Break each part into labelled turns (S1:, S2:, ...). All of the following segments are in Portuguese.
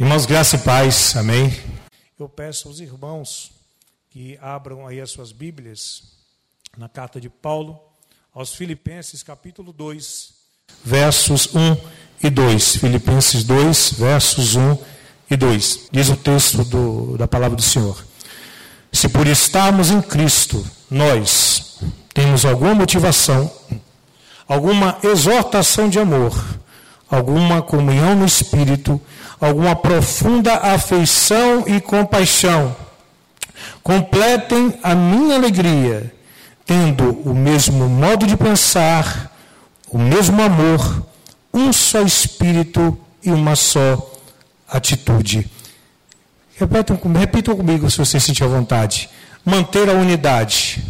S1: Irmãos, graça e paz, amém. Eu peço aos irmãos que abram aí as suas Bíblias na carta de Paulo aos Filipenses, capítulo 2, versos 1 e 2. Filipenses 2, versos 1 e 2. Diz o texto do, da palavra do Senhor: Se por estarmos em Cristo, nós temos alguma motivação, alguma exortação de amor, alguma comunhão no Espírito, alguma profunda afeição e compaixão. Completem a minha alegria, tendo o mesmo modo de pensar, o mesmo amor, um só espírito e uma só atitude. Repitam, repitam comigo se você sentir a vontade. Manter a unidade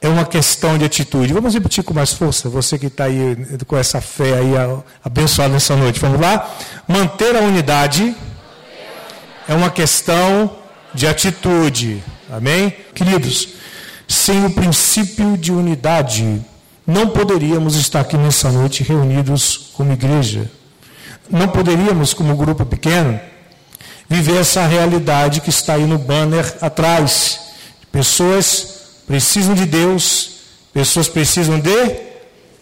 S1: é uma questão de atitude. Vamos repetir com mais força, você que está aí com essa fé aí abençoada nessa noite. Vamos lá? Manter a unidade é uma questão de atitude. Amém? Queridos, sem o princípio de unidade, não poderíamos estar aqui nessa noite reunidos como igreja. Não poderíamos, como grupo pequeno, viver essa realidade que está aí no banner atrás. Pessoas precisam de Deus, pessoas precisam de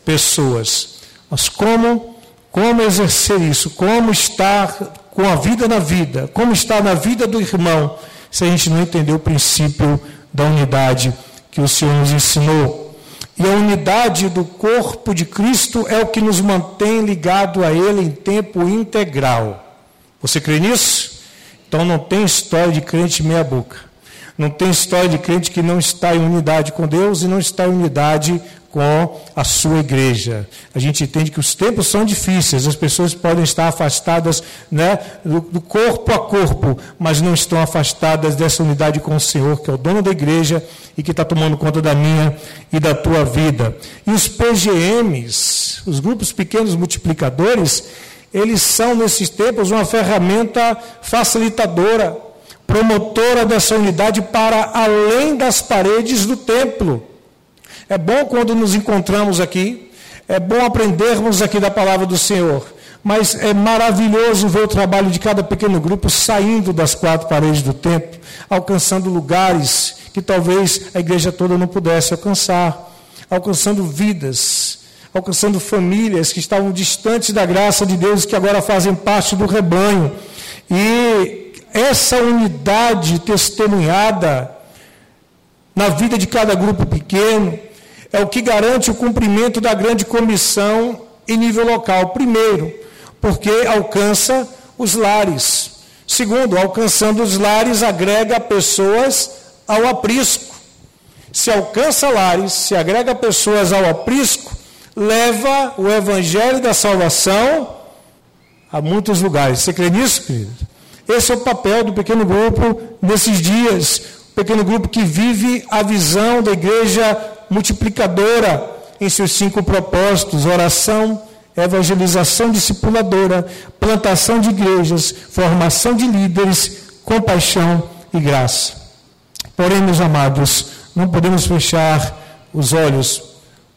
S1: pessoas. Mas como, como exercer isso? Como estar com a vida na vida? Como estar na vida do irmão? Se a gente não entender o princípio da unidade que o Senhor nos ensinou. E a unidade do corpo de Cristo é o que nos mantém ligado a Ele em tempo integral. Você crê nisso? Então não tem história de crente meia-boca. Não tem história de crente que não está em unidade com Deus e não está em unidade com a sua igreja. A gente entende que os tempos são difíceis, as pessoas podem estar afastadas né, do, do, corpo a corpo, mas não estão afastadas dessa unidade com o Senhor, que é o dono da igreja e que está tomando conta da minha e da tua vida. E os PGMs, os grupos pequenos multiplicadores, eles são, nesses tempos, uma ferramenta facilitadora promotora dessa unidade para além das paredes do templo. É bom quando nos encontramos aqui, é bom aprendermos aqui da palavra do Senhor, mas é maravilhoso ver o trabalho de cada pequeno grupo saindo das quatro paredes do templo, alcançando lugares que talvez a igreja toda não pudesse alcançar, alcançando vidas, alcançando famílias que estavam distantes da graça de Deus que agora fazem parte do rebanho. E essa unidade testemunhada na vida de cada grupo pequeno é o que garante o cumprimento da grande comissão em nível local. Primeiro, porque alcança os lares. Segundo, alcançando os lares, agrega pessoas ao aprisco. Se alcança lares, se agrega pessoas ao aprisco, leva o evangelho da salvação a muitos lugares. Você crê nisso, querido? Esse é o papel do pequeno grupo nesses dias. O pequeno grupo que vive a visão da igreja multiplicadora em seus cinco propósitos: oração, evangelização discipuladora, plantação de igrejas, formação de líderes, compaixão e graça. Porém, meus amados, não podemos fechar os olhos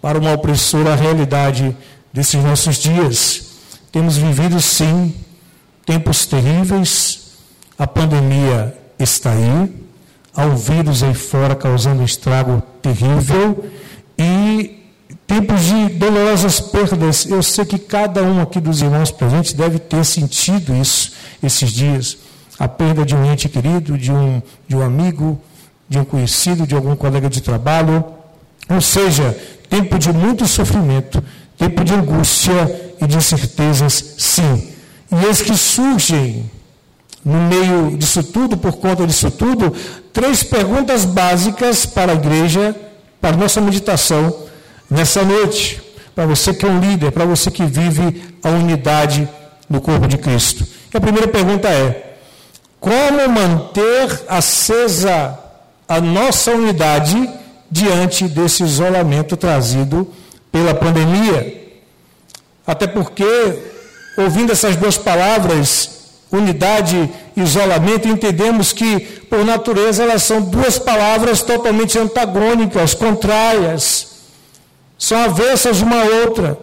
S1: para uma opressora realidade desses nossos dias. Temos vivido, sim, tempos terríveis, a pandemia está aí, há um vírus aí fora causando um estrago terrível e tempos de dolorosas perdas. Eu sei que cada um aqui dos irmãos presentes deve ter sentido isso esses dias. A perda de um ente querido, de um, de um amigo, de um conhecido, de algum colega de trabalho. Ou seja, tempo de muito sofrimento, tempo de angústia e de incertezas, sim. E eis que surgem no meio disso tudo, por conta disso tudo, três perguntas básicas para a igreja, para a nossa meditação nessa noite. Para você que é um líder, para você que vive a unidade no corpo de Cristo. E a primeira pergunta é: como manter acesa a nossa unidade diante desse isolamento trazido pela pandemia? Até porque, ouvindo essas duas palavras, unidade isolamento, entendemos que, por natureza, elas são duas palavras totalmente antagônicas, contrárias, são avessas uma à outra.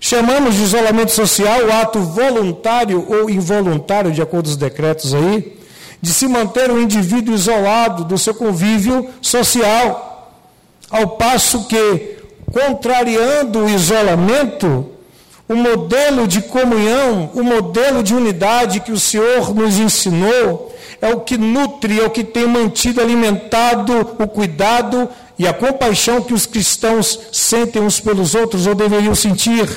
S1: Chamamos de isolamento social o ato voluntário ou involuntário, de acordo com os decretos aí, de se manter o indivíduo isolado do seu convívio social, ao passo que, contrariando o isolamento, o modelo de comunhão, o modelo de unidade que o Senhor nos ensinou, é o que nutre, é o que tem mantido alimentado o cuidado e a compaixão que os cristãos sentem uns pelos outros ou deveriam sentir.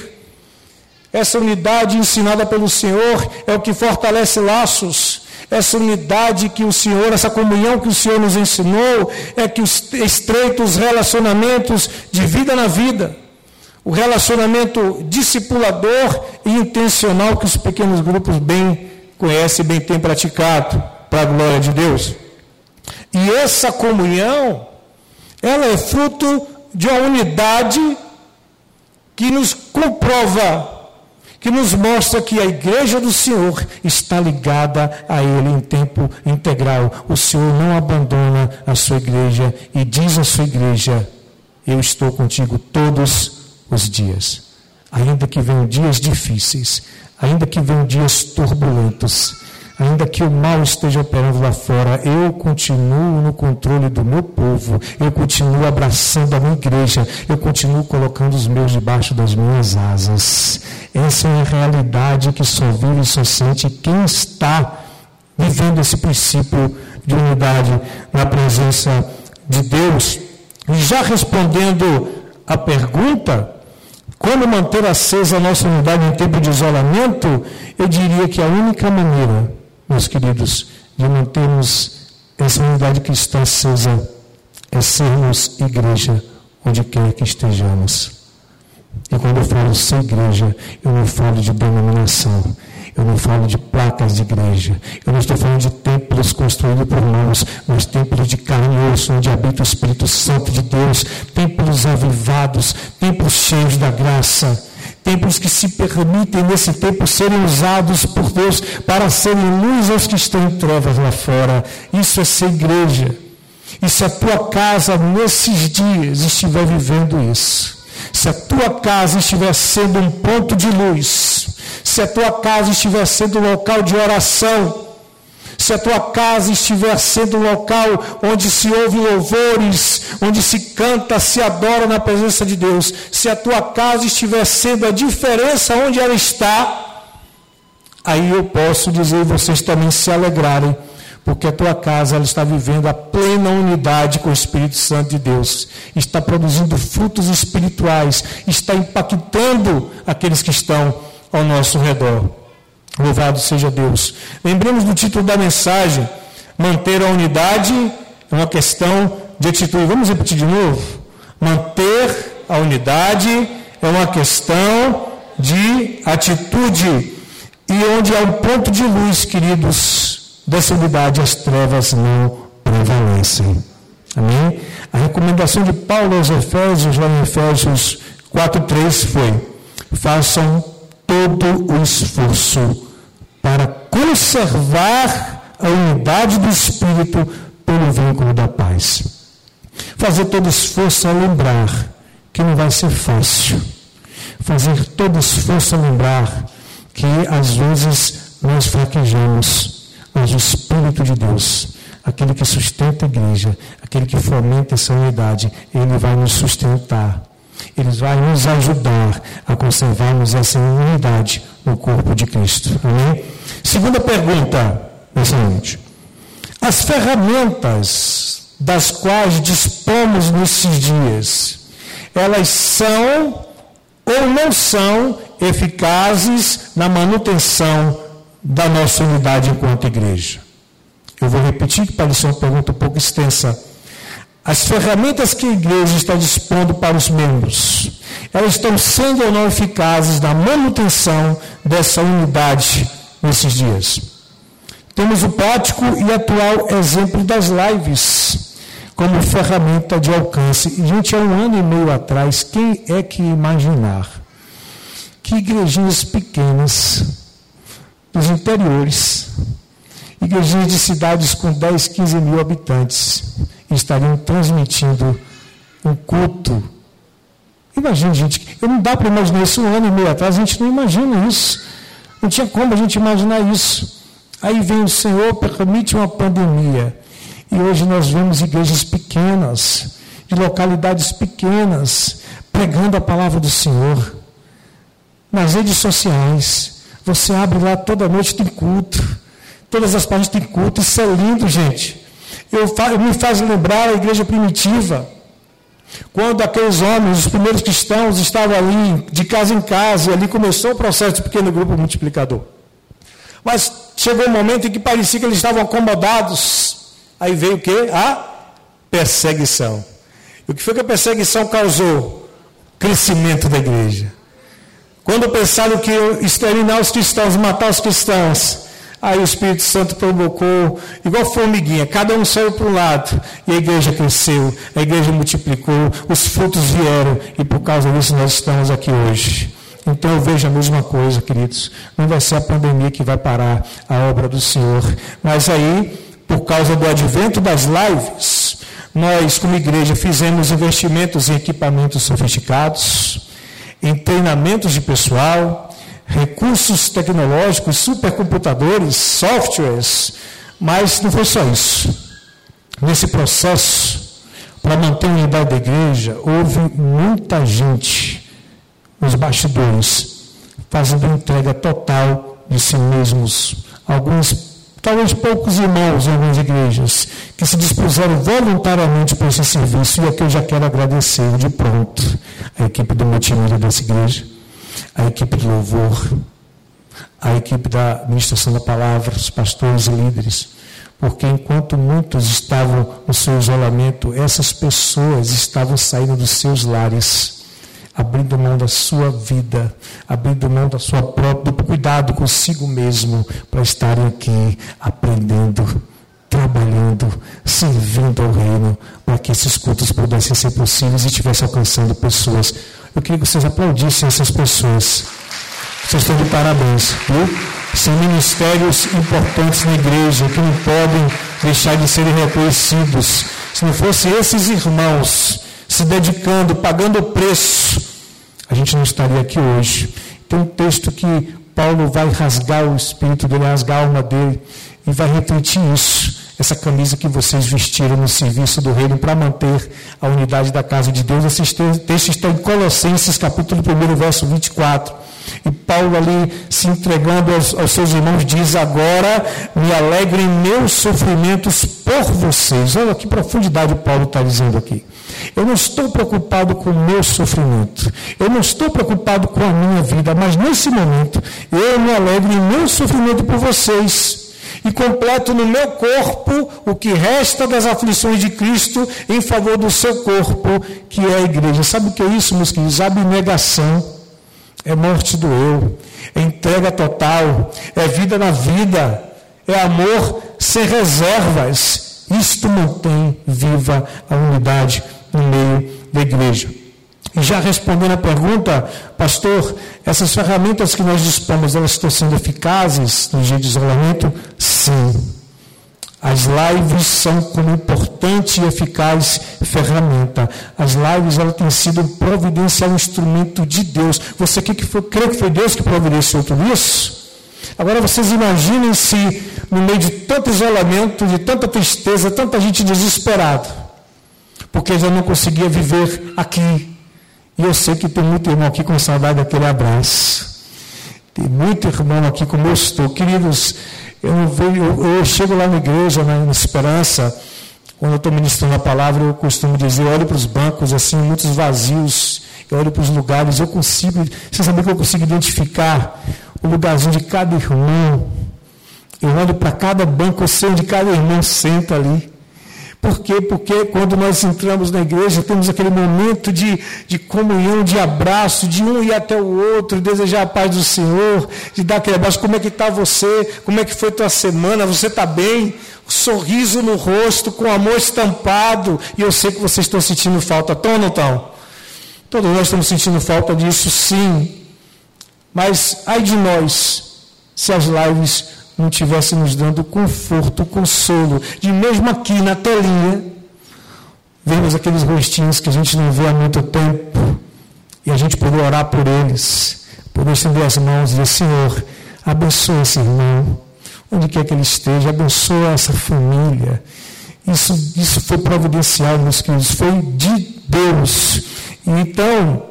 S1: Essa unidade ensinada pelo Senhor é o que fortalece laços. Essa unidade que o Senhor, essa comunhão que o Senhor nos ensinou, é que os estreitos relacionamentos de vida na vida, o relacionamento discipulador e intencional que os pequenos grupos bem conhecem, bem têm praticado, para a glória de Deus. E essa comunhão, ela é fruto de uma unidade que nos comprova que nos mostra que a igreja do Senhor está ligada a Ele em tempo integral. O Senhor não abandona a sua igreja e diz à sua igreja: Eu estou contigo todos os dias. Ainda que venham dias difíceis, ainda que venham dias turbulentos, Ainda que o mal esteja operando lá fora, eu continuo no controle do meu povo, eu continuo abraçando a minha igreja, eu continuo colocando os meus debaixo das minhas asas. Essa é a realidade que só vive e só sente quem está vivendo esse princípio de unidade na presença de Deus. E já respondendo a pergunta, como manter acesa a nossa unidade em tempo de isolamento, eu diria que a única maneira meus queridos, de mantermos essa unidade cristã acesa é sermos igreja onde quer que estejamos. E quando eu falo ser igreja, eu não falo de denominação, eu não falo de placas de igreja, eu não estou falando de templos construídos por mãos, mas templos de carne e osso, onde habita o Espírito Santo de Deus, templos avivados, templos cheios da graça templos que se permitem nesse tempo serem usados por Deus para serem luz aos que estão em trevas lá fora. Isso é ser igreja. E se a tua casa nesses dias estiver vivendo isso, se a tua casa estiver sendo um ponto de luz, se a tua casa estiver sendo um local de oração, se a tua casa estiver sendo um local onde se ouve louvores, onde se canta, se adora na presença de Deus, se a tua casa estiver sendo a diferença onde ela está, aí eu posso dizer vocês também se alegrarem, porque a tua casa ela está vivendo a plena unidade com o Espírito Santo de Deus, está produzindo frutos espirituais, está impactando aqueles que estão ao nosso redor. Louvado seja Deus. Lembremos do título da mensagem: manter a unidade é uma questão de atitude. Vamos repetir de novo? Manter a unidade é uma questão de atitude. E onde há um ponto de luz, queridos, dessa unidade, as trevas não prevalecem. Amém? A recomendação de Paulo aos Efésios, lá em Efésios 4,3 foi: façam todo o esforço para conservar a unidade do Espírito pelo vínculo da paz. Fazer todo esforço a lembrar que não vai ser fácil. Fazer todo esforço a lembrar que às vezes nós fraquejamos, mas o Espírito de Deus, aquele que sustenta a igreja, aquele que fomenta essa unidade, ele vai nos sustentar. Ele vai nos ajudar a conservarmos essa unidade no corpo de Cristo. Amém? Segunda pergunta nessa. As ferramentas das quais dispomos nesses dias, elas são ou não são eficazes na manutenção da nossa unidade enquanto igreja? Eu vou repetir que pareceu uma pergunta um pouco extensa. As ferramentas que a igreja está dispondo para os membros, elas estão sendo ou não eficazes na manutenção dessa unidade nesses dias. Temos o prático e atual exemplo das lives como ferramenta de alcance. E, gente, há um ano e meio atrás, quem é que imaginar que igrejinhas pequenas, dos interiores, igrejinhas de cidades com 10, 15 mil habitantes, estariam transmitindo um culto Imagina, gente, eu não dá para imaginar isso um ano e meio atrás, a gente não imagina isso. Não tinha como a gente imaginar isso. Aí vem o Senhor, permite uma pandemia. E hoje nós vemos igrejas pequenas, de localidades pequenas, pregando a palavra do Senhor. Nas redes sociais, você abre lá toda noite tem culto. Todas as páginas têm culto. Isso é lindo, gente. Eu, me faz lembrar a igreja primitiva. Quando aqueles homens, os primeiros cristãos, estavam ali de casa em casa, e ali começou o processo de pequeno grupo multiplicador. Mas chegou um momento em que parecia que eles estavam acomodados. Aí veio o que? A perseguição. E o que foi que a perseguição causou? Crescimento da igreja. Quando pensaram que exterminar os cristãos, matar os cristãos, Aí o Espírito Santo provocou, igual formiguinha, cada um saiu para um lado, e a igreja cresceu, a igreja multiplicou, os frutos vieram, e por causa disso nós estamos aqui hoje. Então eu vejo a mesma coisa, queridos. Não vai ser a pandemia que vai parar a obra do Senhor. Mas aí, por causa do advento das lives, nós, como igreja, fizemos investimentos em equipamentos sofisticados, em treinamentos de pessoal, recursos tecnológicos, supercomputadores, softwares, mas não foi só isso. Nesse processo, para manter a unidade da igreja, houve muita gente nos bastidores fazendo entrega total de si mesmos. Alguns, talvez poucos irmãos em algumas igrejas, que se dispuseram voluntariamente para esse serviço, e aqui eu já quero agradecer de pronto a equipe do multimídia dessa igreja a equipe de louvor, a equipe da ministração da palavra, os pastores e líderes. Porque enquanto muitos estavam no seu isolamento, essas pessoas estavam saindo dos seus lares, abrindo mão da sua vida, abrindo mão da sua própria, do cuidado consigo mesmo, para estarem aqui aprendendo, trabalhando, servindo ao reino, para que esses cultos pudessem ser possíveis e estivessem alcançando pessoas eu queria que vocês aplaudissem essas pessoas. Vocês estão de parabéns, viu? São ministérios importantes na igreja que não podem deixar de serem reconhecidos. Se não fossem esses irmãos se dedicando, pagando o preço, a gente não estaria aqui hoje. Tem um texto que Paulo vai rasgar o espírito dele, rasgar a alma dele, e vai refletir isso essa camisa que vocês vestiram no serviço do reino para manter a unidade da casa de Deus. Esse texto está em Colossenses, capítulo 1, verso 24. E Paulo ali se entregando aos, aos, seus irmãos diz agora me alegro em meus sofrimentos por vocês. Olha que profundidade Paulo está dizendo aqui. Eu não estou preocupado com o meu sofrimento. Eu não estou preocupado com a minha vida, mas nesse momento eu me alegro em meu sofrimento por vocês e completo no meu corpo o que resta das aflições de Cristo em favor do seu corpo, que é a igreja. Sabe o que é isso, meus queridos? Abnegação. É morte do eu, é entrega total, é vida na vida, é amor sem reservas. Isto mantém viva a unidade no meio da igreja. E já respondendo a pergunta, pastor, essas ferramentas que nós dispomos, elas estão sendo eficazes no dia de isolamento? Sim. As lives são como importante e eficaz ferramenta. As lives ela têm sido um providencial instrumento de Deus. Você que foi, crê que foi Deus que providenciou tudo isso? Agora vocês imaginem se, no meio de tanto isolamento, de tanta tristeza, tanta gente desesperada, porque já não conseguia viver aqui, e eu sei que tem muito irmão aqui com saudade daquele abraço. Tem muito irmão aqui como eu estou. Queridos, eu, eu, eu chego lá na igreja, na, na Esperança, quando eu estou ministrando a palavra, eu costumo dizer, eu olho para os bancos assim, muitos vazios, eu olho para os lugares, eu consigo, você sabe que eu consigo identificar o lugarzinho de cada irmão. Eu olho para cada banco, eu sei onde cada irmão senta ali. Por quê? Porque quando nós entramos na igreja, temos aquele momento de, de comunhão, de abraço, de um ir até o outro, desejar a paz do Senhor, de dar aquele abraço. Como é que está você? Como é que foi tua semana? Você está bem? Sorriso no rosto, com amor estampado. E eu sei que vocês estão sentindo falta. Estão ou não estão? Todos nós estamos sentindo falta disso, sim. Mas ai de nós, se as lives não estivesse nos dando conforto, consolo, de mesmo aqui na telinha, vemos aqueles rostinhos que a gente não vê há muito tempo, e a gente poder orar por eles, poder estender as mãos e dizer, Senhor, abençoa esse irmão, onde quer que ele esteja, abençoa essa família. Isso, isso foi providencial, meus queridos, foi de Deus. Então,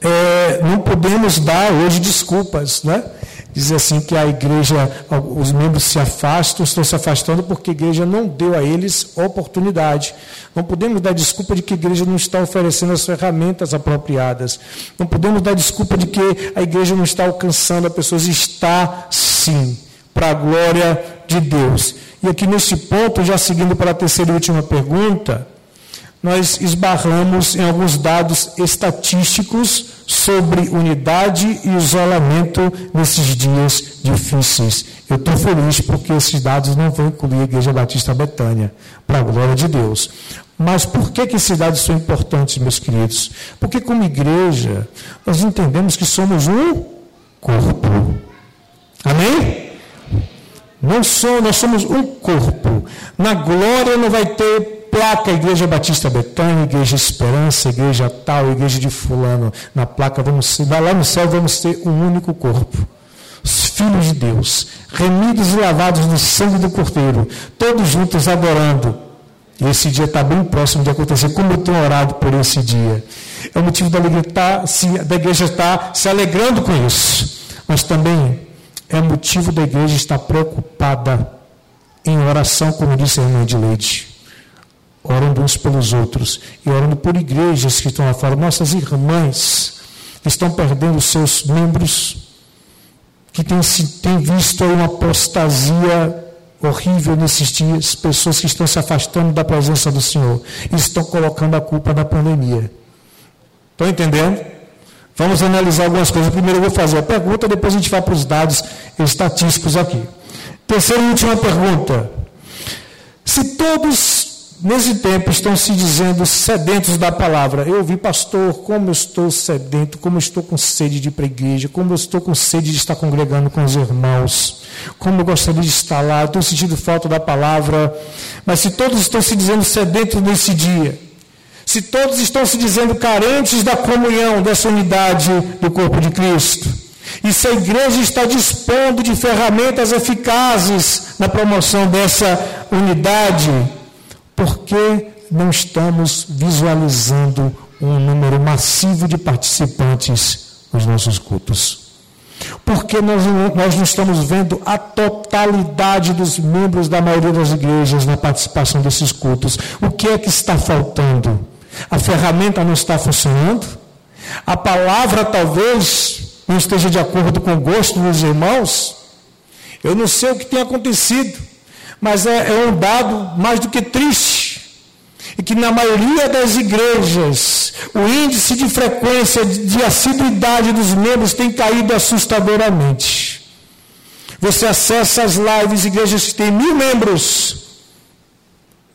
S1: é, não podemos dar hoje desculpas, né? Dizer assim que a igreja, os membros se afastam, estão se afastando porque a igreja não deu a eles oportunidade. Não podemos dar desculpa de que a igreja não está oferecendo as ferramentas apropriadas. Não podemos dar desculpa de que a igreja não está alcançando as pessoas. Está sim, para a glória de Deus. E aqui nesse ponto, já seguindo para a terceira e última pergunta, nós esbarramos em alguns dados estatísticos sobre unidade e isolamento nesses dias difíceis. Eu estou feliz porque esses dados não vão incluir a Igreja Batista Betânia, para a glória de Deus. Mas por que, que esses dados são importantes, meus queridos? Porque, como igreja, nós entendemos que somos um corpo. Amém? Não somos, nós somos um corpo. Na glória não vai ter placa Igreja Batista Betânia, Igreja Esperança, Igreja tal, Igreja de fulano. Na placa vamos lá no céu vamos ter um único corpo. Os filhos de Deus, remidos e lavados no sangue do Cordeiro, todos juntos adorando. E esse dia está bem próximo de acontecer. Como eu tenho orado por esse dia. É o motivo da, tá, se, da igreja estar se alegrando com isso. Mas também é motivo da igreja estar preocupada em oração, como disse a irmã de Leite orando uns pelos outros e orando por igrejas que estão lá fora. Nossas irmãs estão perdendo seus membros, que têm, têm visto uma apostasia horrível nesses dias, pessoas que estão se afastando da presença do Senhor e estão colocando a culpa na pandemia. Estão entendendo? Vamos analisar algumas coisas. Primeiro eu vou fazer a pergunta, depois a gente vai para os dados estatísticos aqui. Terceira e última pergunta. Se todos nesse tempo estão se dizendo sedentos da palavra. Eu ouvi, pastor, como eu estou sedento, como eu estou com sede de ir para a igreja, como eu estou com sede de estar congregando com os irmãos, como eu gostaria de estar lá, estou sentindo falta da palavra. Mas se todos estão se dizendo sedentos nesse dia, se todos estão se dizendo carentes da comunhão, dessa unidade do corpo de Cristo, e se a igreja está dispondo de ferramentas eficazes na promoção dessa unidade, por que não estamos visualizando um número massivo de participantes nos nossos cultos? Porque nós, nós não estamos vendo a totalidade dos membros da maioria das igrejas na participação desses cultos. O que é que está faltando? A ferramenta não está funcionando? A palavra talvez não esteja de acordo com o gosto dos irmãos? Eu não sei o que tem acontecido mas é, é um dado mais do que triste. E que na maioria das igrejas, o índice de frequência de assiduidade dos membros tem caído assustadoramente. Você acessa as lives, igrejas que têm mil membros,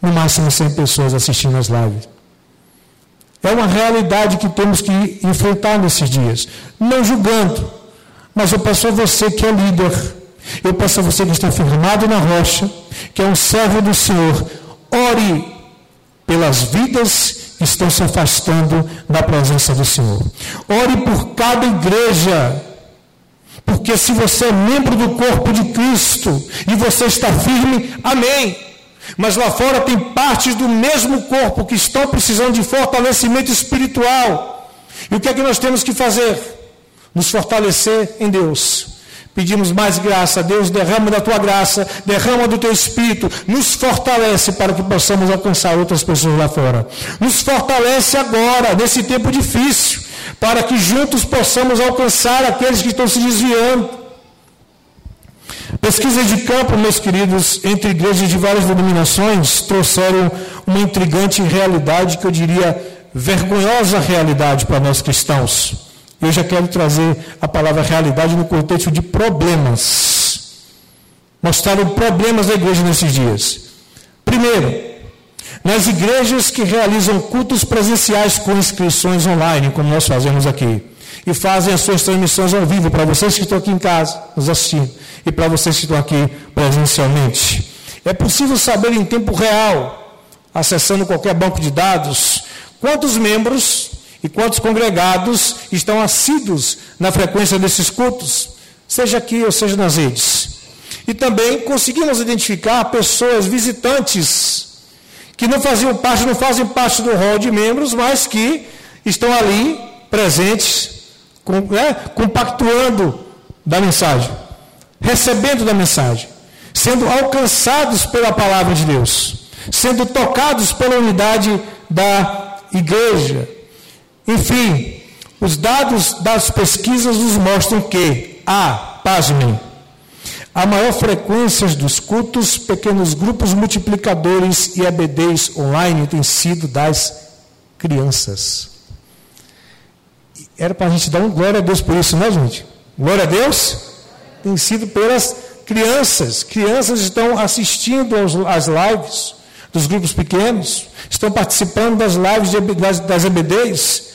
S1: no máximo 100 pessoas assistindo as lives. É uma realidade que temos que enfrentar nesses dias. Não julgando, mas eu peço a você que é líder, eu peço a você que está firmado na rocha, que é um servo do Senhor, ore pelas vidas que estão se afastando da presença do Senhor. Ore por cada igreja. Porque se você é membro do corpo de Cristo e você está firme, amém. Mas lá fora tem partes do mesmo corpo que estão precisando de fortalecimento espiritual. E o que é que nós temos que fazer? Nos fortalecer em Deus Pedimos mais graça, Deus, derrama da tua graça, derrama do teu espírito, nos fortalece para que possamos alcançar outras pessoas lá fora. Nos fortalece agora, nesse tempo difícil, para que juntos possamos alcançar aqueles que estão se desviando. Pesquisas de campo, meus queridos, entre igrejas de várias denominações, trouxeram uma intrigante realidade, que eu diria vergonhosa realidade para nós cristãos. Eu já quero trazer a palavra realidade no contexto de problemas. Mostraram problemas da igreja nesses dias. Primeiro, nas igrejas que realizam cultos presenciais com inscrições online, como nós fazemos aqui, e fazem as suas transmissões ao vivo, para vocês que estão aqui em casa nos assistindo, e para vocês que estão aqui presencialmente. É possível saber em tempo real, acessando qualquer banco de dados, quantos membros E quantos congregados estão assíduos na frequência desses cultos, seja aqui ou seja nas redes? E também conseguimos identificar pessoas visitantes que não faziam parte, não fazem parte do rol de membros, mas que estão ali presentes, né, compactuando da mensagem, recebendo da mensagem, sendo alcançados pela palavra de Deus, sendo tocados pela unidade da igreja. Enfim, os dados das pesquisas nos mostram que há, pasmem, a maior frequência dos cultos, pequenos grupos multiplicadores e EBDs online tem sido das crianças. Era para a gente dar um glória a Deus por isso, né, gente? Glória a Deus? Tem sido pelas crianças. Crianças estão assistindo às lives dos grupos pequenos, estão participando das lives de, das, das EBDs,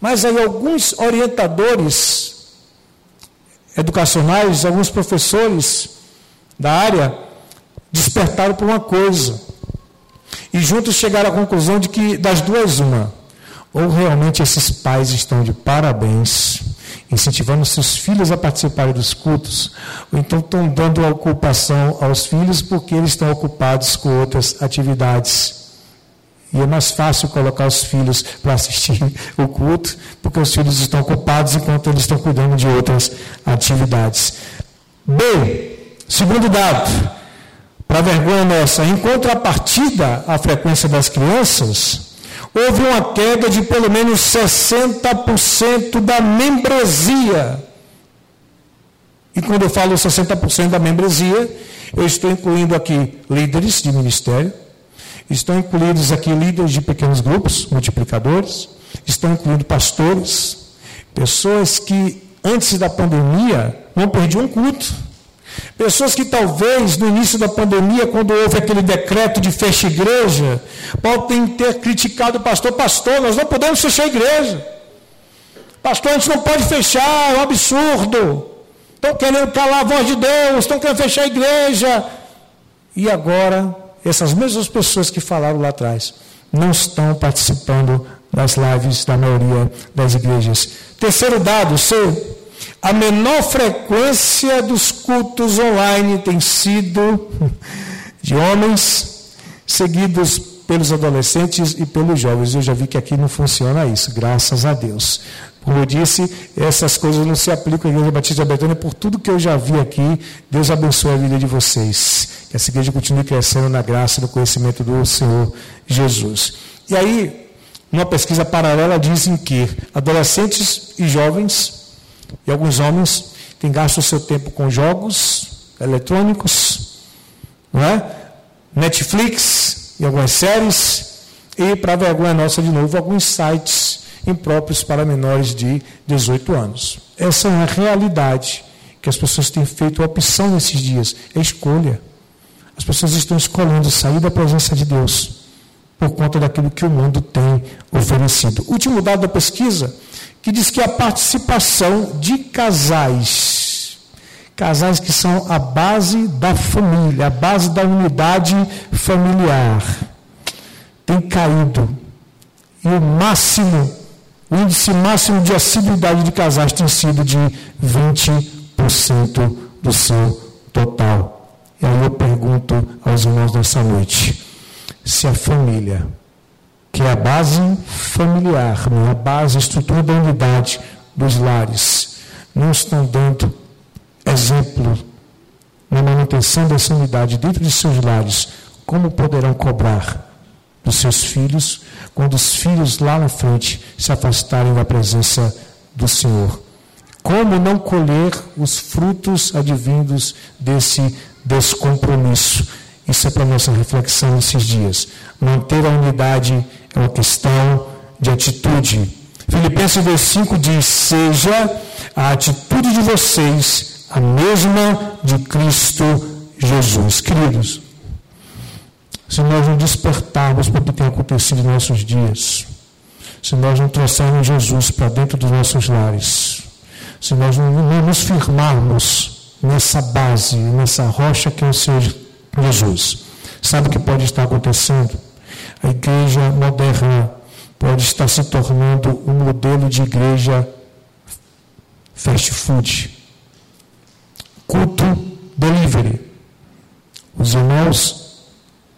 S1: mas aí alguns orientadores educacionais, alguns professores da área despertaram por uma coisa. E juntos chegaram à conclusão de que das duas uma, ou realmente esses pais estão de parabéns, incentivando seus filhos a participarem dos cultos, ou então estão dando ocupação aos filhos porque eles estão ocupados com outras atividades. E é mais fácil colocar os filhos para assistir o culto, porque os filhos estão ocupados enquanto eles estão cuidando de outras atividades. B. Segundo dado, para vergonha nossa, em contrapartida à frequência das crianças, houve uma queda de pelo menos 60% da membresia. E quando eu falo 60% da membresia, eu estou incluindo aqui líderes de ministério, Estão incluídos aqui líderes de pequenos grupos, multiplicadores, estão incluindo pastores, pessoas que antes da pandemia não perdiam um culto. Pessoas que talvez no início da pandemia, quando houve aquele decreto de fecha igreja, podem ter criticado o pastor, pastor, nós não podemos fechar a igreja. Pastor, a gente não pode fechar, é um absurdo. Estão querendo calar a voz de Deus, estão querendo fechar a igreja. E agora essas mesmas pessoas que falaram lá atrás não estão participando das lives da maioria das igrejas. Terceiro dado, seu, a menor frequência dos cultos online tem sido de homens seguidos pelos adolescentes e pelos jovens. Eu já vi que aqui não funciona isso, graças a Deus. Como eu disse, essas coisas não se aplicam à Igreja Batista de Betânia por tudo que eu já vi aqui. Deus abençoe a vida de vocês. Que essa igreja continue crescendo na graça e no conhecimento do Senhor Jesus. E aí, uma pesquisa paralela dizem que adolescentes e jovens, e alguns homens, têm gasto o seu tempo com jogos eletrônicos, não é? Netflix e algumas séries, e, para vergonha nossa de novo, alguns sites impróprios para menores de 18 anos. Essa é uma realidade que as pessoas têm feito a opção nesses dias, é escolha. As pessoas estão escolhendo sair da presença de Deus por conta daquilo que o mundo tem oferecido. Último dado da pesquisa, que diz que a participação de casais, casais que são a base da família, a base da unidade familiar, tem caído. E o máximo o índice máximo de assiduidade de casais tem sido de 20% do seu total. E aí eu pergunto aos irmãos nessa noite: se a família, que é a base familiar, né, a base, a estrutura da unidade dos lares, não estão dando exemplo na manutenção dessa unidade dentro de seus lares, como poderão cobrar dos seus filhos quando os filhos lá na frente se afastarem da presença do Senhor. Como não colher os frutos advindos desse descompromisso? Isso é para nossa reflexão nesses dias. Manter a unidade é uma questão de atitude. Filipenses 2,5 diz: Seja a atitude de vocês a mesma de Cristo Jesus. Queridos, se nós não despertarmos para o que tem acontecido em nossos dias, se nós não trouxermos Jesus para dentro dos nossos lares, se nós não, não nos firmarmos nessa base, nessa rocha que é o Senhor Jesus, sabe o que pode estar acontecendo? A igreja moderna pode estar se tornando um modelo de igreja fast food. Culto delivery. Os irmãos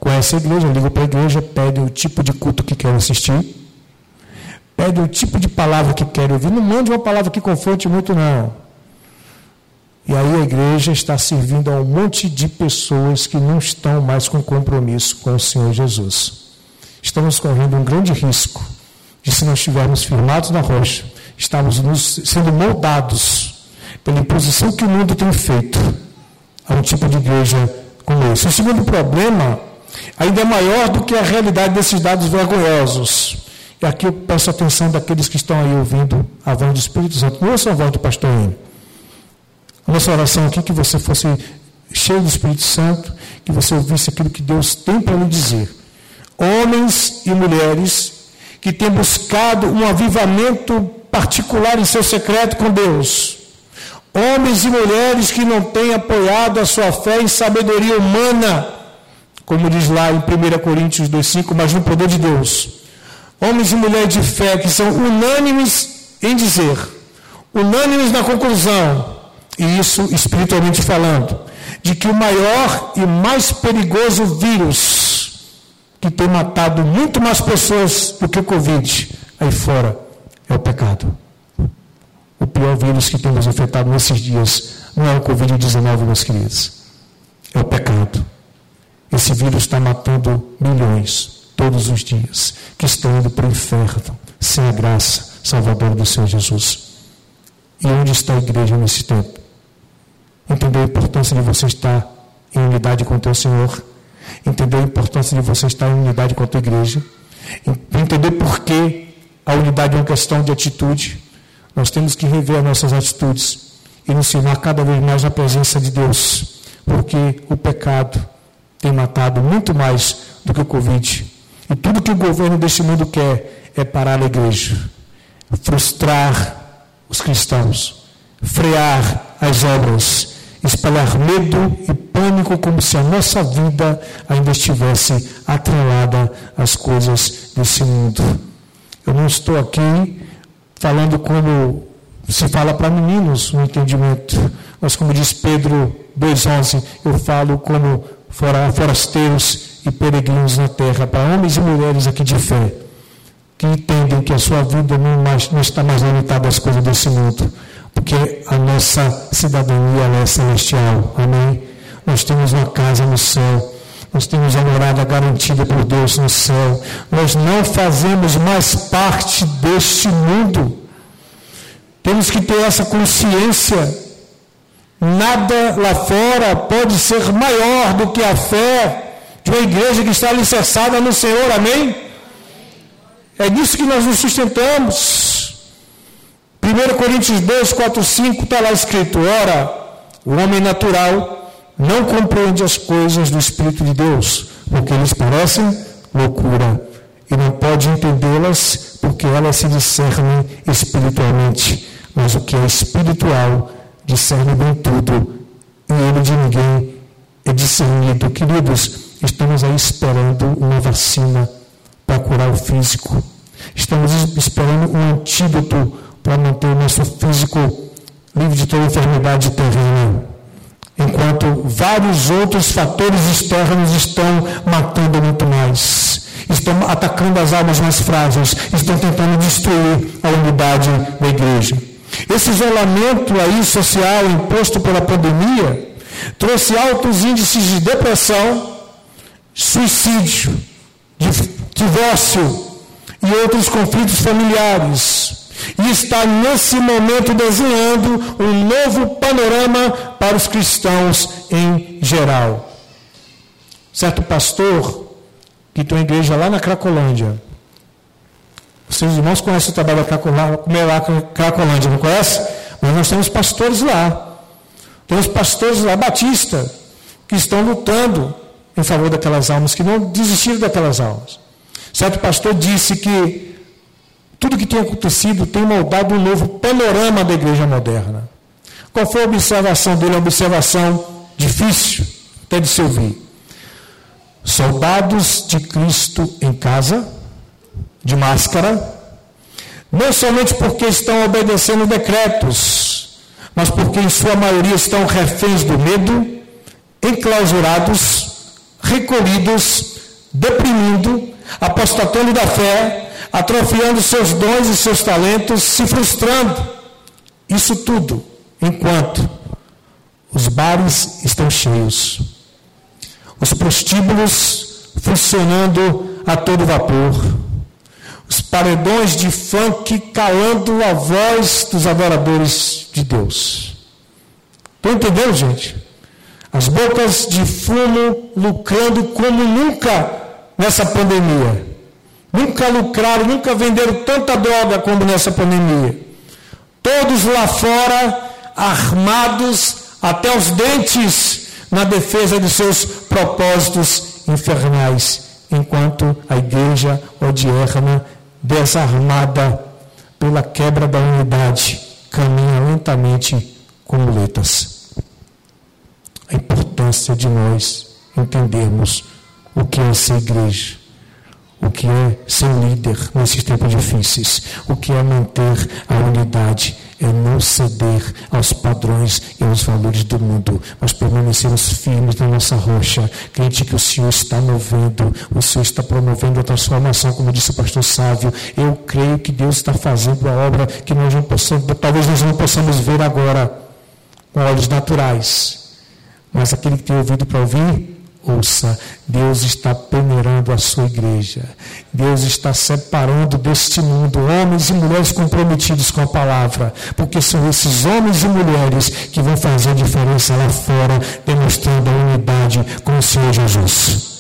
S1: conhecem a igreja, ligam para a igreja, pedem o tipo de culto que querem assistir, pedem o tipo de palavra que querem ouvir. Não mande uma palavra que confronte muito, não. E aí a igreja está servindo a um monte de pessoas que não estão mais com compromisso com o Senhor Jesus. Estamos correndo um grande risco de, se nós estivermos firmados na rocha, estamos nos, sendo moldados pela imposição que o mundo tem feito a um tipo de igreja como esse. O segundo problema ainda é maior do que a realidade desses dados vergonhosos. E aqui eu peço atenção daqueles que estão aí ouvindo a voz do Espírito Santo. Não ouçam a voz do pastor Henrique nossa oração aqui que você fosse cheio do Espírito Santo, que você ouvisse aquilo que Deus tem para lhe dizer. Homens e mulheres que têm buscado um avivamento particular em seu secreto com Deus. Homens e mulheres que não têm apoiado a sua fé em sabedoria humana, como diz lá em 1 Coríntios 2,5, mas no poder de Deus. Homens e mulheres de fé que são unânimes em dizer, unânimes na conclusão, e isso espiritualmente falando, de que o maior e mais perigoso vírus que tem matado muito mais pessoas do que o Covid aí fora é o pecado. O pior vírus que temos afetado nesses dias não é o Covid-19, meus queridos, é o pecado. Esse vírus está matando milhões todos os dias que estão indo para o inferno sem a graça salvadora do Senhor Jesus. E onde está a igreja nesse tempo? entender a importância de você estar em unidade com o teu Senhor, entender a importância de você estar em unidade com a tua igreja, entender por que a unidade é uma questão de atitude. Nós temos que rever as nossas atitudes e nos ensinar cada vez mais na presença de Deus, porque o pecado tem matado muito mais do que o Covid. E tudo que o governo deste mundo quer é parar a igreja, frustrar os cristãos, frear as obras espalhar medo e pânico como se a nossa vida ainda estivesse atrelada às coisas desse mundo. Eu não estou aqui falando como se fala para meninos no entendimento, mas como diz Pedro 2,11, eu falo como forasteiros e peregrinos na terra, para homens e mulheres aqui de fé, que entendem que a sua vida não, mais, não está mais limitada às coisas desse mundo porque a nossa cidadania é celestial. Amém? Nós temos uma casa no céu. Nós temos a morada garantida por Deus no céu. Nós não fazemos mais parte deste mundo. Temos que ter essa consciência. Nada lá fora pode ser maior do que a fé de uma igreja que está alicerçada no Senhor. Amém? É nisso que nós nos sustentamos. 1 Coríntios 2, 4, 5 está lá escrito: Ora, o homem natural não compreende as coisas do Espírito de Deus, porque eles parecem loucura, e não pode entendê-las, porque elas se discernem espiritualmente. Mas o que é espiritual discerne bem tudo, e ele de ninguém é discernido. Queridos, estamos aí esperando uma vacina para curar o físico. Estamos esperando um antídoto para manter o nosso físico livre de toda enfermidade terrena. Enquanto vários outros fatores externos estão matando muito mais, estão atacando as almas mais frágeis, estão tentando destruir a unidade da igreja. Esse isolamento aí social imposto pela pandemia trouxe altos índices de depressão, suicídio, divórcio e outros conflitos familiares e está nesse momento desenhando um novo panorama para os cristãos em geral. Certo pastor, que tem uma igreja lá na Cracolândia, vocês irmãos conhecem o trabalho da Cracolândia, não conhece? Mas nós temos pastores lá. Temos pastores lá, Batista, que estão lutando em favor daquelas almas, que não desistiram daquelas almas. Certo pastor disse que tudo que tem acontecido tem moldado um novo panorama da igreja moderna. Qual foi a observação dele? Uma observação difícil até de se ouvir. Soldados de Cristo em casa, de máscara, não somente porque estão obedecendo decretos, mas porque em sua maioria estão reféns do medo, enclausurados, recolhidos, deprimindo, apostatando da fé, atrofiando seus dons e seus talentos, se frustrando. Isso tudo enquanto os bares estão cheios, os prostíbulos funcionando a todo vapor, os paredões de funk calando a voz dos adoradores de Deus. Estão entendendo, gente? As bocas de fumo lucrando como nunca nessa pandemia. Nunca lucraram, nunca venderam tanta droga como nessa pandemia. Todos lá fora, armados até os dentes na defesa de seus propósitos infernais, enquanto a igreja odierna, desarmada pela quebra da unidade, caminha lentamente com muletas. A importância de nós entendermos o que é ser igreja, o que é ser líder nesses tempos difíceis, o que é manter a unidade é não ceder aos padrões e aos valores do mundo, mas permanecermos firmes na nossa rocha, crente que o Senhor está movendo, o Senhor está promovendo a transformação, como disse o pastor Sávio. Eu creio que Deus está fazendo a obra que nós não possamos, talvez nós não possamos ver agora com olhos naturais, mas aquele que tem ouvido para ouvir, Ouça, Deus está peneirando a sua igreja. Deus está separando deste mundo homens e mulheres comprometidos com a palavra, porque são esses homens e mulheres que vão fazer diferença lá fora, demonstrando a unidade com o Senhor Jesus.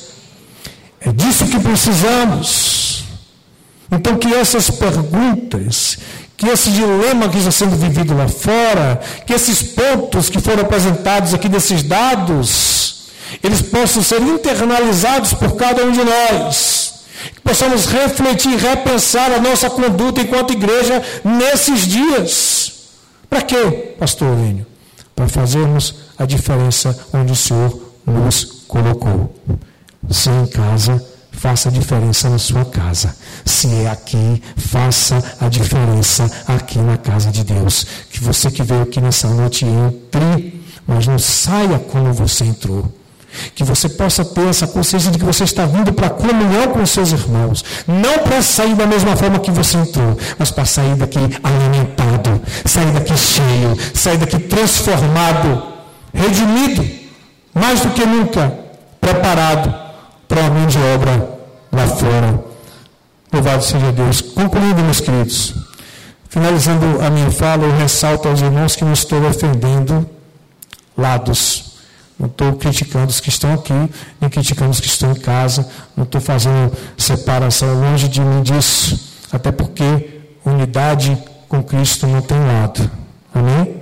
S1: É disso que precisamos. Então, que essas perguntas, que esse dilema que está sendo vivido lá fora, que esses pontos que foram apresentados aqui desses dados, eles possam ser internalizados por cada um de nós. Que possamos refletir, repensar a nossa conduta enquanto igreja nesses dias. Para quê, pastor Lênio? Para fazermos a diferença onde o Senhor nos colocou. Se é em casa, faça a diferença na sua casa. Se é aqui, faça a diferença aqui na casa de Deus. Que você que veio aqui nessa noite entre, mas não saia como você entrou. Que você possa ter essa consciência de que você está vindo para a comunhão com seus irmãos. Não para sair da mesma forma que você entrou, mas para sair daqui alimentado, sair daqui cheio, sair daqui transformado, redimido, mais do que nunca, preparado para uma grande obra lá fora. Louvado seja Deus. Concluindo, meus queridos, finalizando a minha fala, eu ressalto aos irmãos que não estou ofendendo lados não estou criticando os que estão aqui, nem criticando os que estão em casa. Não estou fazendo separação longe de mim disso. Até porque unidade com Cristo não tem lado. Amém?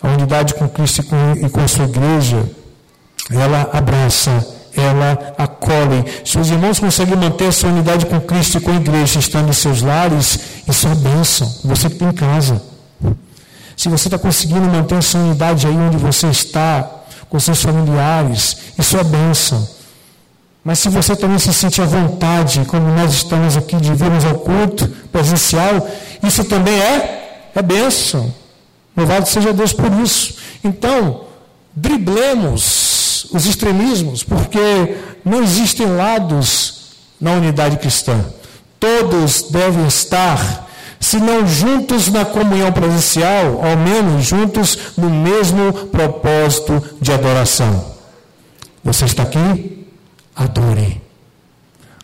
S1: A unidade com Cristo e com, e com a sua igreja, ela abraça, ela acolhe. Se os irmãos conseguem manter essa unidade com Cristo e com a igreja, estando em seus lares, isso é bênção. Você que tem em casa. Se você está conseguindo manter essa unidade aí onde você está, com seus familiares, isso é bênção. Mas se você também se sente à vontade, como nós estamos aqui, de virmos ao culto presencial, isso também é, é bênção. Louvado seja Deus por isso. Então, driblemos os extremismos, porque não existem lados na unidade cristã. Todos devem estar se não juntos na comunhão presencial, ao menos juntos no mesmo propósito de adoração. Você está aqui? Adore.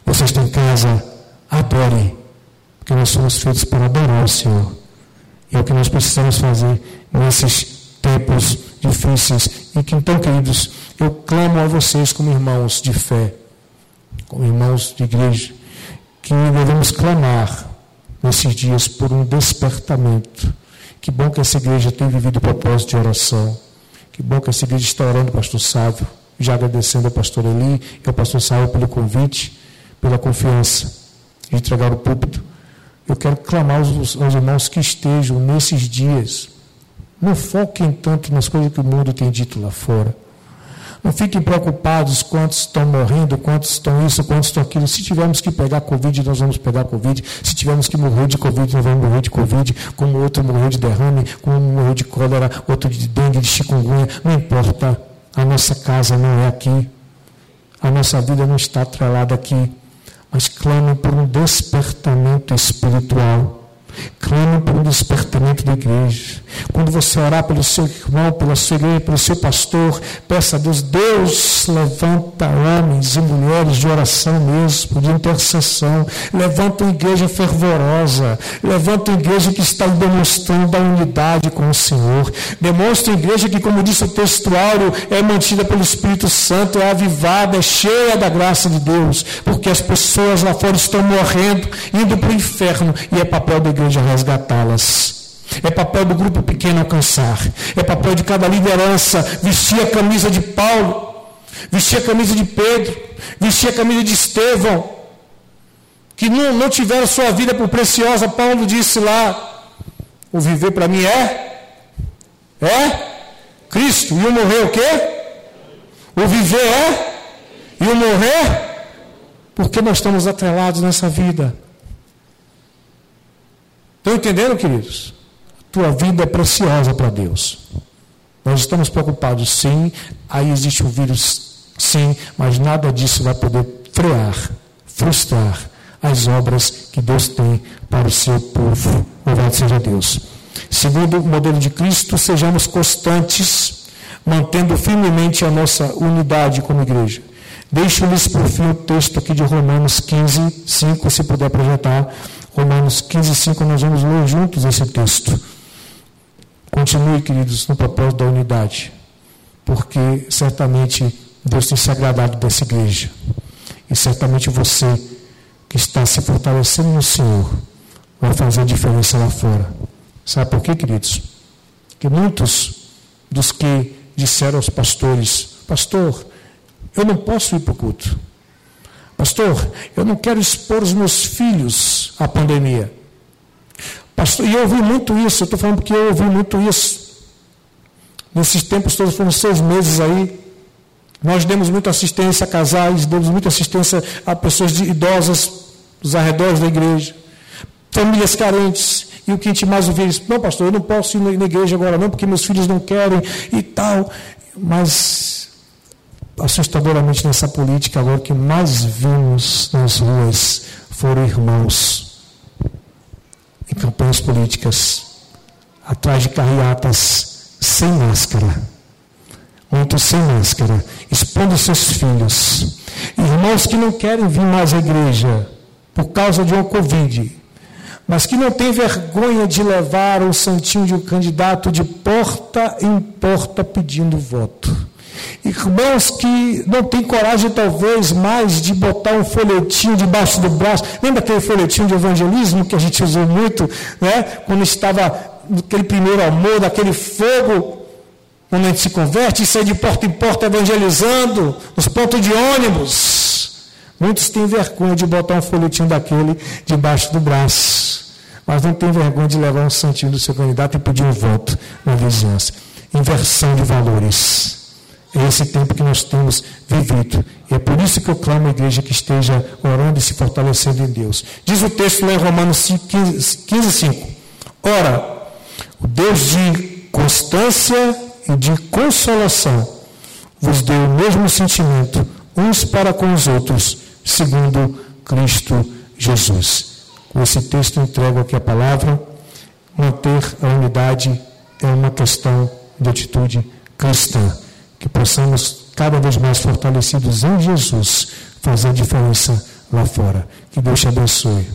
S1: Você está em casa? Adore. Porque nós somos feitos para adorar o Senhor. E é o que nós precisamos fazer nesses tempos difíceis. E que então, queridos, eu clamo a vocês como irmãos de fé, como irmãos de igreja, que devemos clamar nesses dias por um despertamento. Que bom que essa igreja tem vivido o propósito de oração. Que bom que essa igreja está orando, pastor Sávio, já agradecendo ao pastor Eli e ao pastor Sávio pelo convite, pela confiança de entregar o púlpito. Eu quero clamar aos, aos irmãos que estejam nesses dias. Não foquem tanto nas coisas que o mundo tem dito lá fora. Não fiquem preocupados quantos estão morrendo, quantos estão isso, quantos estão aquilo. Se tivermos que pegar Covid, nós vamos pegar Covid. Se tivermos que morrer de Covid, nós vamos morrer de Covid. Como outro morreu de derrame, como um morreu de cólera, outro de dengue, de chikungunya. Não importa. A nossa casa não é aqui. A nossa vida não está atrelada aqui. Mas clame por um despertamento espiritual Clame por um despertamento da igreja. Quando você orar pelo seu irmão, pela sua igreja, pelo seu pastor, peça a Deus, Deus levanta homens e mulheres de oração mesmo, de intercessão. Levanta uma igreja fervorosa. Levanta uma igreja que está demonstrando a unidade com o Senhor. Demonstra uma igreja que, como disse o textuário, é mantida pelo Espírito Santo, é avivada, é cheia da graça de Deus. Porque as pessoas lá fora estão morrendo, indo para o inferno, e é papel da igreja resgatá-las. É papel do grupo pequeno alcançar. É papel de cada liderança vestir a camisa de Paulo, vestir a camisa de Pedro, vestir a camisa de Estevão, que não, não tiveram sua vida por preciosa. Paulo disse lá: o viver para mim é? É? Cristo. E o morrer o quê? O viver é? E o morrer? Porque nós estamos atrelados nessa vida. Estão entendendo, queridos? Tua vida é preciosa para Deus. Nós estamos preocupados, sim. Aí existe o vírus, sim, mas nada disso vai poder frear, frustrar as obras que Deus tem para o seu povo. Louvado seja Deus. Segundo o modelo de Cristo, sejamos constantes, mantendo firmemente a nossa unidade como igreja. Deixo-lhes por fim o texto aqui de Romanos 15, 5, se puder projetar. Romanos 15, 5, nós vamos ler juntos esse texto. Continue, queridos, no propósito da unidade, porque certamente Deus tem se agradado dessa igreja. E certamente você que está se fortalecendo no Senhor vai fazer diferença lá fora. Sabe por quê, queridos? Que muitos dos que disseram aos pastores: Pastor, eu não posso ir para o culto. Pastor, eu não quero expor os meus filhos à pandemia. Pastor, e eu ouvi muito isso, eu estou falando porque eu ouvi muito isso. Nesses tempos todos, foram seis meses aí. Nós demos muita assistência a casais, demos muita assistência a pessoas idosas dos arredores da igreja, famílias carentes. E o que a gente mais ouvia é não, pastor, eu não posso ir na igreja agora não, porque meus filhos não querem e tal. Mas assustadoramente nessa política agora que mais vimos nas ruas foram irmãos em campanhas políticas atrás de carreatas sem máscara. Muitos sem máscara expondo seus filhos. Irmãos que não querem vir mais à igreja por causa de uma covid mas que não tem vergonha de levar o santinho de um candidato de porta em porta pedindo voto Irmãos que não têm coragem, talvez, mais de botar um folhetinho debaixo do braço. Lembra aquele folhetinho de evangelismo que a gente usou muito, né? quando estava naquele primeiro amor, daquele fogo, quando a gente se converte e sai de porta em porta evangelizando, nos pontos de ônibus. Muitos têm vergonha de botar um folhetinho daquele debaixo do braço, mas não têm vergonha de levar um santinho do seu candidato e pedir um voto na vizinhança. Inversão de valores. É esse tempo que nós temos vivido. E é por isso que eu clamo a igreja que esteja orando e se fortalecendo em Deus. Diz o texto lá em Romanos 15, 15 5. Ora, o Deus de constância e de consolação vos deu o mesmo sentimento uns para com os outros, segundo Cristo Jesus. Com esse texto entrego aqui a palavra. Manter a unidade é uma questão de atitude cristã que possamos, cada vez mais fortalecidos em Jesus, fazer diferença lá fora. Que Deus te abençoe.